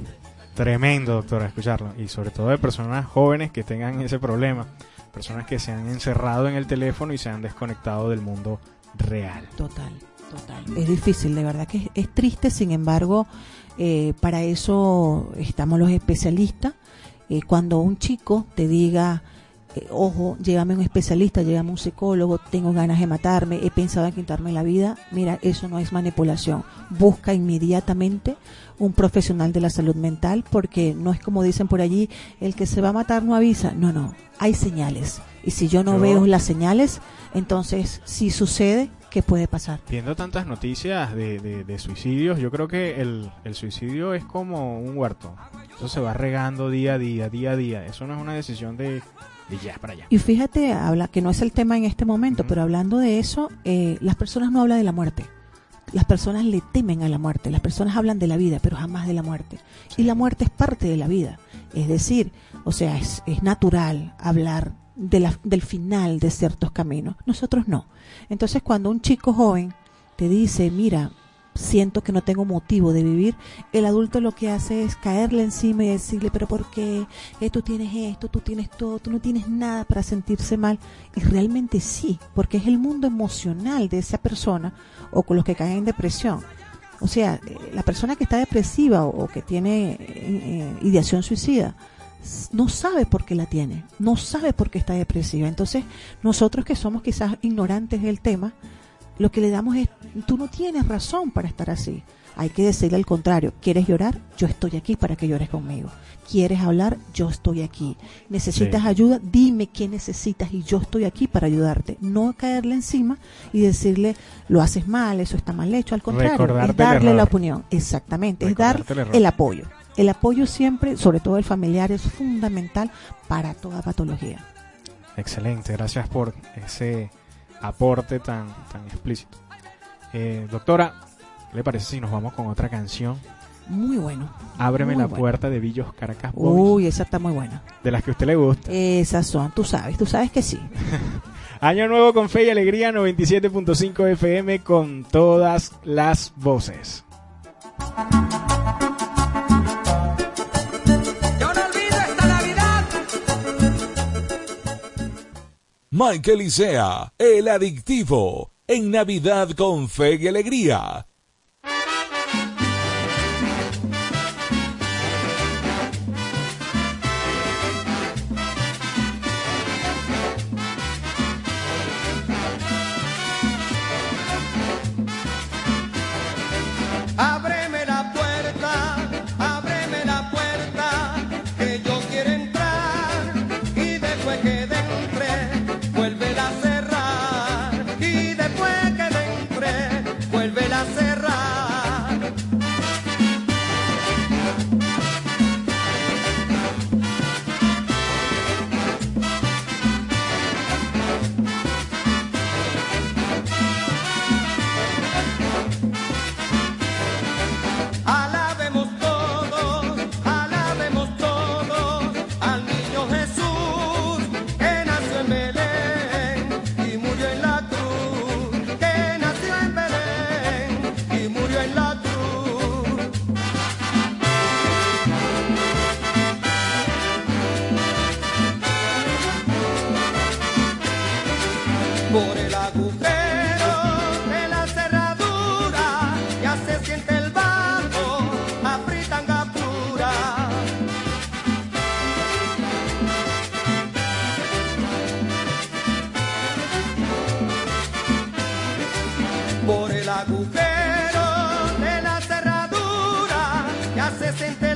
tremendo, doctora, escucharlo. Y sobre todo de personas jóvenes que tengan ese problema. Personas que se han encerrado en el teléfono y se han desconectado del mundo real. Total, total. Es difícil, de verdad que es, triste, sin embargo, eh, para eso estamos los especialistas. Eh, cuando un chico te diga, eh, ojo, llévame un especialista, llévame un psicólogo, tengo ganas de matarme, he pensado en quitarme la vida, mira, eso no es manipulación. Busca inmediatamente un profesional de la salud mental porque no es como dicen por allí, el que se va a matar no avisa. No, no, hay señales. Y si yo no veo las señales, entonces si sucede, ¿qué puede pasar? Viendo tantas noticias de, de, suicidios, yo creo que el, suicidio es como un huerto. Eso se va regando día a día, día a día. Eso no es una decisión de, de ya para allá. Y fíjate, habla que no es el tema en este momento, pero hablando de eso, eh, las personas no hablan de la muerte las personas le temen a la muerte, las personas hablan de la vida, pero jamás de la muerte. Y la muerte es parte de la vida. Es decir, o sea, es, es natural hablar de la, del final de ciertos caminos. Nosotros no. Entonces, cuando un chico joven te dice, mira, siento que no tengo motivo de vivir, el adulto lo que hace es caerle encima y decirle, pero ¿por qué? Eh, tú tienes esto, tú tienes todo, tú no tienes nada para sentirse mal. Y realmente sí, porque es el mundo emocional de esa persona o con los que caen en depresión. O sea, eh, la persona que está depresiva o, que tiene eh, ideación suicida, no sabe por qué la tiene, no sabe por qué está depresiva. Entonces, nosotros que somos quizás ignorantes del tema, lo que le damos es, tú no tienes razón para estar así. Hay que decirle al contrario, ¿quieres llorar? Yo estoy aquí para que llores conmigo. ¿Quieres hablar? Yo estoy aquí. ¿Necesitas ayuda? Dime qué necesitas y yo estoy aquí para ayudarte. No caerle encima y decirle, lo haces mal, eso está mal hecho. Al contrario, es darle la opinión. Exactamente, es dar el apoyo. El apoyo siempre, sobre todo el familiar, es fundamental para toda patología. Excelente, gracias por ese aporte tan, tan explícito. Eh, doctora, ¿qué le parece si nos vamos con otra canción? Muy bueno. Ábreme la puerta de Villos Caracas Uy, esa está muy buena. De las que a usted le gusta. Esas son, tú sabes, tú sabes que sí. Año nuevo con fe y alegría 97.5 FM con todas las voces. Michael Isea, el adictivo, en Navidad con fe y alegría. Que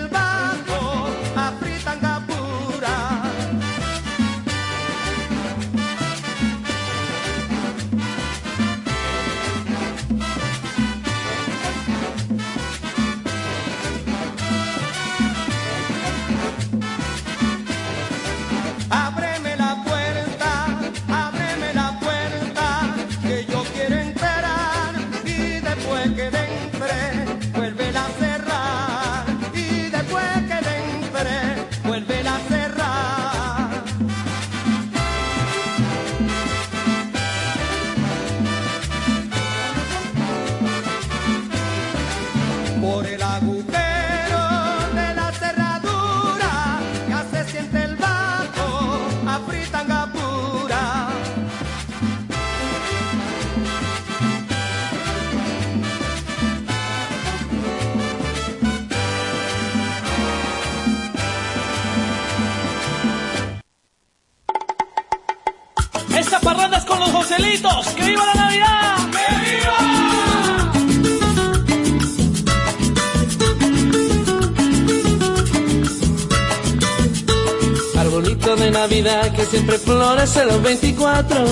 siempre florece los 24.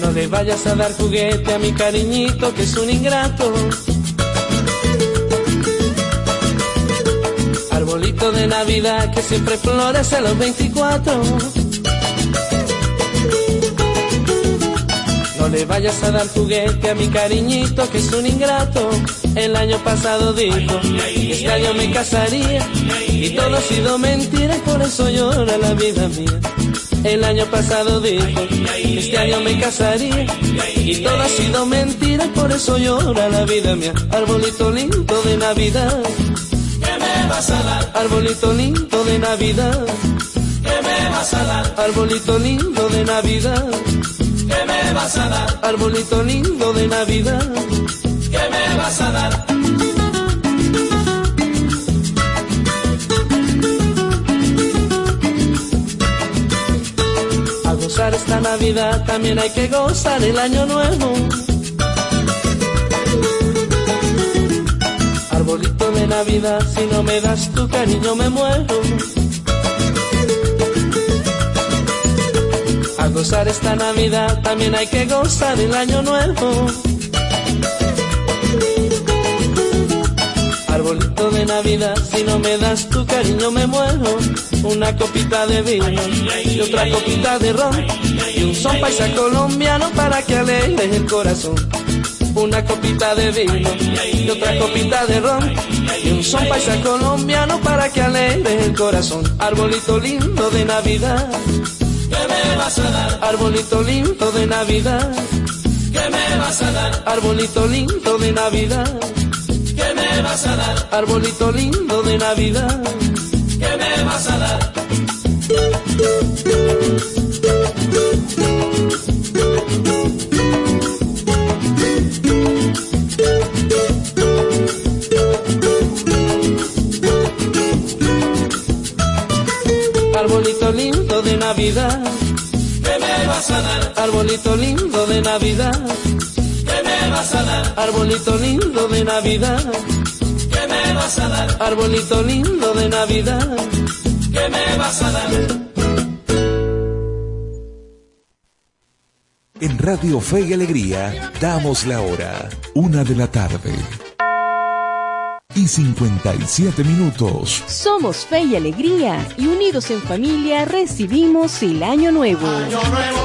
No le vayas a dar juguete a mi cariñito que es un ingrato. Arbolito de Navidad que siempre florece los 24. No le vayas a dar juguete a mi cariñito que es un ingrato. El año pasado dijo que este año me casaría y todo ha sido mentira y por eso llora la vida mía. El año pasado dijo que este año me casaría y todo ha sido mentira y por eso llora la vida mía. Arbolito lindo de Navidad, ¿qué me vas a dar? Arbolito lindo de Navidad, ¿qué me vas a dar? Arbolito lindo de Navidad, ¿qué me vas a dar? Arbolito lindo de Navidad, ¿qué me vas a dar? esta Navidad, también hay que gozar el año nuevo. Arbolito de Navidad, si no me das tu cariño me muero. A gozar esta Navidad, también hay que gozar el año nuevo. Arbolito de Navidad, si no me das tu cariño me muero. Una copita de vino y otra copita de ron. Y un son paisa colombiano para que alegres el corazón. Una copita de vino y otra copita de ron. Y un son paisa colombiano para que alegres el corazón. Arbolito lindo de Navidad. ¿Qué me vas a dar? Arbolito lindo de Navidad. ¿Qué me vas a dar? Arbolito lindo de Navidad. ¿Qué me vas a dar? Arbolito lindo de Navidad. ¿Qué me vas a dar? Arbolito lindo de Navidad. ¿Qué me vas a dar? Arbolito lindo de Navidad me vas a dar? Arbolito lindo de Navidad. ¿Qué me vas a dar? Arbolito lindo de Navidad. ¿Qué me vas a dar? En Radio Fe y Alegría damos la hora, una de la tarde. Y 57 minutos. Somos Fe y Alegría y unidos en familia recibimos el año nuevo. Año nuevo,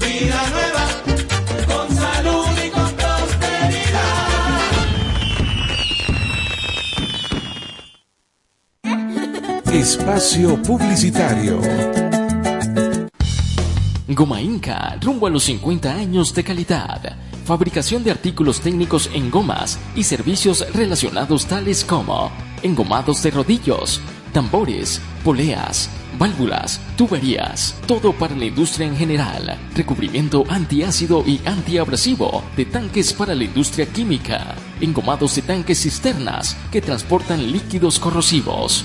vida nueva Espacio Publicitario. Goma Inca, rumbo a los 50 años de calidad. Fabricación de artículos técnicos en gomas y servicios relacionados tales como engomados de rodillos, tambores, poleas, válvulas, tuberías, todo para la industria en general, recubrimiento antiácido y antiabrasivo de tanques para la industria química, engomados de tanques cisternas que transportan líquidos corrosivos,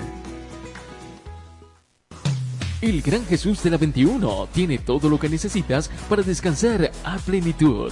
El Gran Jesús de la 21 tiene todo lo que necesitas para descansar a plenitud.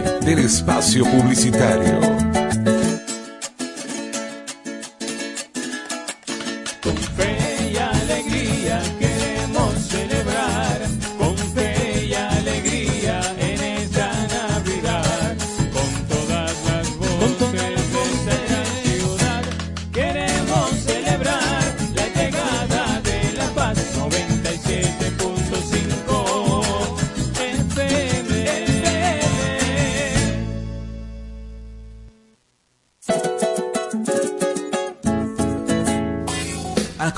del espacio publicitario.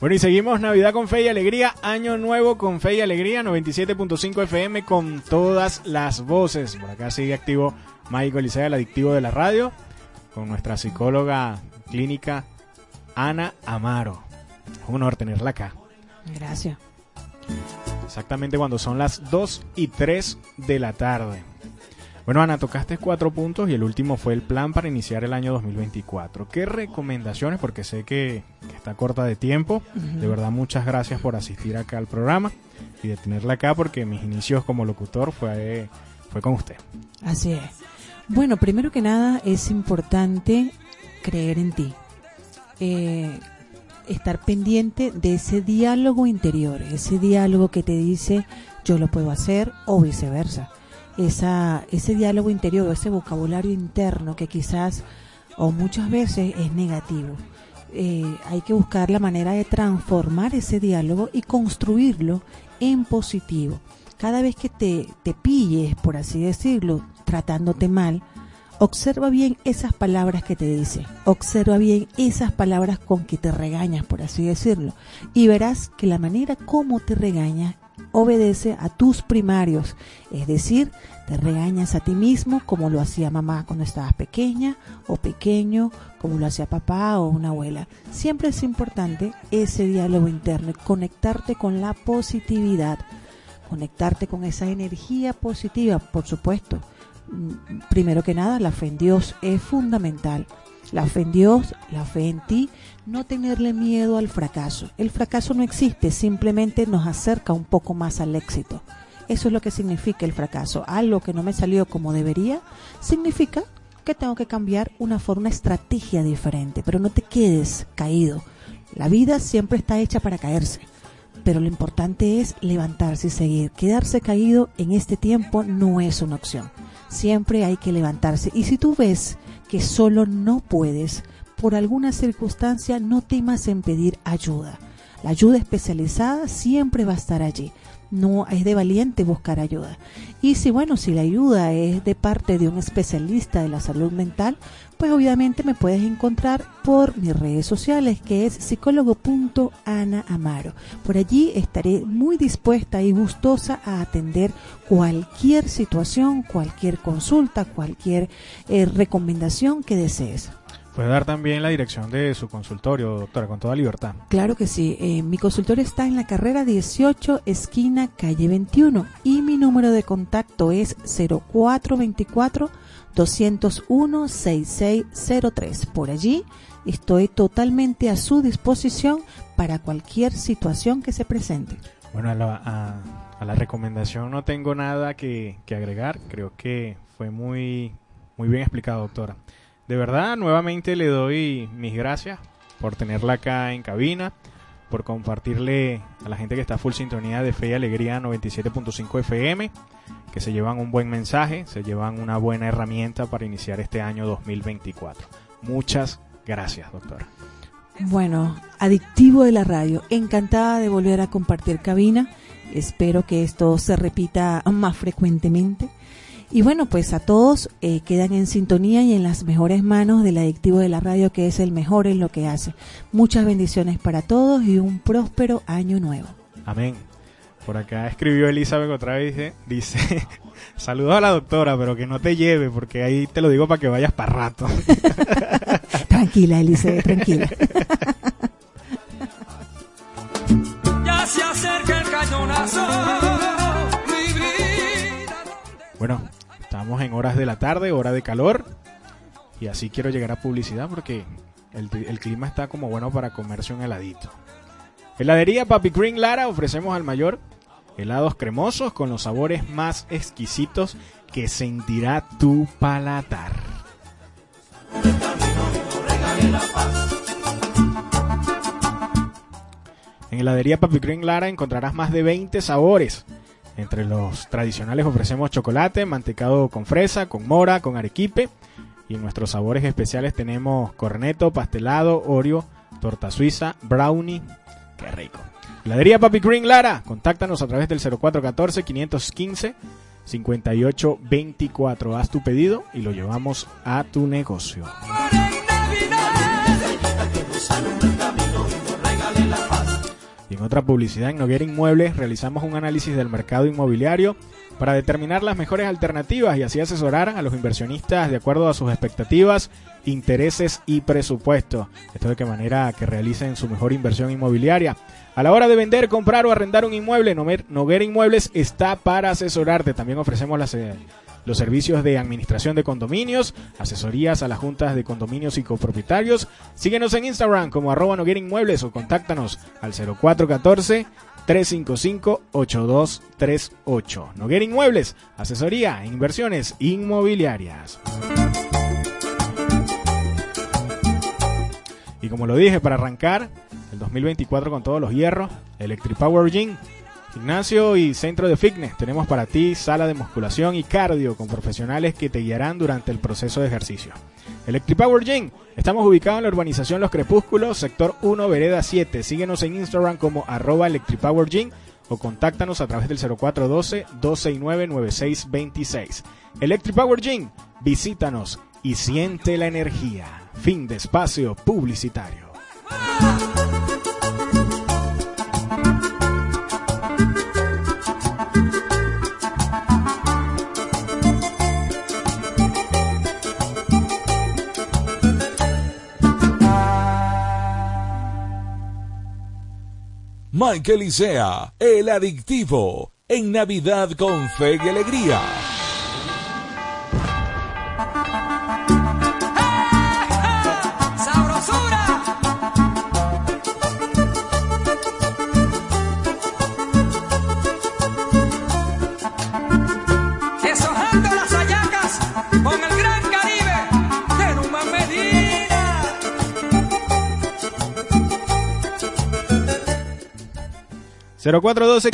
Bueno, y seguimos Navidad con Fe y Alegría, Año Nuevo con Fe y Alegría, 97.5 FM con todas las voces. Por acá sigue activo Michael Licea, el adictivo de la radio, con nuestra psicóloga clínica Ana Amaro. Es un honor tenerla acá. Gracias. Exactamente cuando son las 2 y 3 de la tarde. Bueno, Ana, tocaste cuatro puntos y el último fue el plan para iniciar el año 2024. ¿Qué recomendaciones? Porque sé que, está corta de tiempo. De verdad, muchas gracias por asistir acá al programa y de tenerla acá porque mis inicios como locutor fue, fue con usted. Así es. Bueno, primero que nada es importante creer en ti. eh, estar pendiente de ese diálogo interior, ese diálogo que te dice yo lo puedo hacer o viceversa. Esa, ese diálogo interior, ese vocabulario interno que quizás o muchas veces es negativo. Eh, hay que buscar la manera de transformar ese diálogo y construirlo en positivo. Cada vez que te, te pilles, por así decirlo, tratándote mal, observa bien esas palabras que te dice, observa bien esas palabras con que te regañas, por así decirlo, y verás que la manera como te regañas obedece a tus primarios, es decir, te regañas a ti mismo como lo hacía mamá cuando estabas pequeña o pequeño, como lo hacía papá o una abuela. Siempre es importante ese diálogo interno, conectarte con la positividad, conectarte con esa energía positiva, por supuesto. Mm, primero que nada, la fe en Dios es fundamental. La fe en Dios, la fe en ti, no tenerle miedo al fracaso. El fracaso no existe, simplemente nos acerca un poco más al éxito. Eso es lo que significa el fracaso. Algo que no me salió como debería, significa que tengo que cambiar una forma, una estrategia diferente. Pero no te quedes caído. La vida siempre está hecha para caerse. Pero lo importante es levantarse y seguir. Quedarse caído en este tiempo no es una opción. Siempre hay que levantarse. Y si tú ves que solo no puedes, por alguna circunstancia, no temas en pedir ayuda. La ayuda especializada siempre va a estar allí no es de valiente buscar ayuda. Y si bueno, si la ayuda es de parte de un especialista de la salud mental, pues obviamente me puedes encontrar por mis redes sociales, que es psicólogo.anaamaro. Por allí estaré muy dispuesta y gustosa a atender cualquier situación, cualquier consulta, cualquier eh, recomendación que desees. Puede dar también la dirección de su consultorio, doctora, con toda libertad. Claro que sí. Eh, mi consultorio está en la carrera 18, esquina calle 21. Y mi número de contacto es 0424 201 6603. Por allí estoy totalmente a su disposición para cualquier situación que se presente. Bueno, a la, a, la recomendación no tengo nada que, que agregar. Creo que fue muy, muy bien explicado, doctora. De verdad, nuevamente le doy mis gracias por tenerla acá en cabina, por compartirle a la gente que está full sintonía de Fe y Alegría 97.5 FM, que se llevan un buen mensaje, se llevan una buena herramienta para iniciar este año 2024. Muchas gracias, doctora. Bueno, adictivo de la radio, encantada de volver a compartir cabina. Espero que esto se repita más frecuentemente. Y bueno, pues a todos eh, quedan en sintonía y en las mejores manos del adictivo de la radio, que es el mejor en lo que hace. Muchas bendiciones para todos y un próspero año nuevo. Amén. Por acá escribió Elizabeth otra vez, dice, dice saludos a la doctora, pero que no te lleve, porque ahí te lo digo para que vayas para rato. tranquila, Elizabeth, tranquila. ya se acerca el cañonazo. Bueno, Estamos en horas de la tarde, hora de calor. Y así quiero llegar a publicidad porque el, clima está como bueno para comerse un heladito. Heladería Papi Green Lara ofrecemos al mayor helados cremosos con los sabores más exquisitos que sentirá tu paladar. En heladería Papi Green Lara encontrarás más de 20 sabores entre los tradicionales ofrecemos chocolate, mantecado con fresa, con mora, con arequipe. Y en nuestros sabores especiales tenemos corneto, pastelado, oreo, torta suiza, brownie. ¡Qué rico! Heladería Papi Green Lara. Contáctanos a través del 0414-515-5824. Haz tu pedido y lo llevamos a tu negocio. En otra publicidad en Noguera Inmuebles realizamos un análisis del mercado inmobiliario para determinar las mejores alternativas y así asesorar a los inversionistas de acuerdo a sus expectativas, intereses y presupuesto. Esto de qué manera que realicen su mejor inversión inmobiliaria. A la hora de vender, comprar o arrendar un inmueble, Noguera Inmuebles está para asesorarte. También ofrecemos las eh, los servicios de administración de condominios, asesorías a las juntas de condominios y copropietarios. Síguenos en Instagram como arroba Noguera Inmuebles o contáctanos al 0414 355-8238. Noguera Inmuebles, asesoría e inversiones inmobiliarias. Y como lo dije, para arrancar el 2024 con todos los hierros, Electric Power Gym, gimnasio y centro de fitness. Tenemos para ti sala de musculación y cardio con profesionales que te guiarán durante el proceso de ejercicio. Electric Power Gym, estamos ubicados en la urbanización Los Crepúsculos, sector 1, vereda 7. Síguenos en Instagram como arroba Electric Power Gym o contáctanos a través del 0412-269-9626. Electric Power Gym, visítanos y siente la energía. Fin de espacio publicitario. 'Mike Elisea, el adictivo, en Navidad con fe y alegría. 0412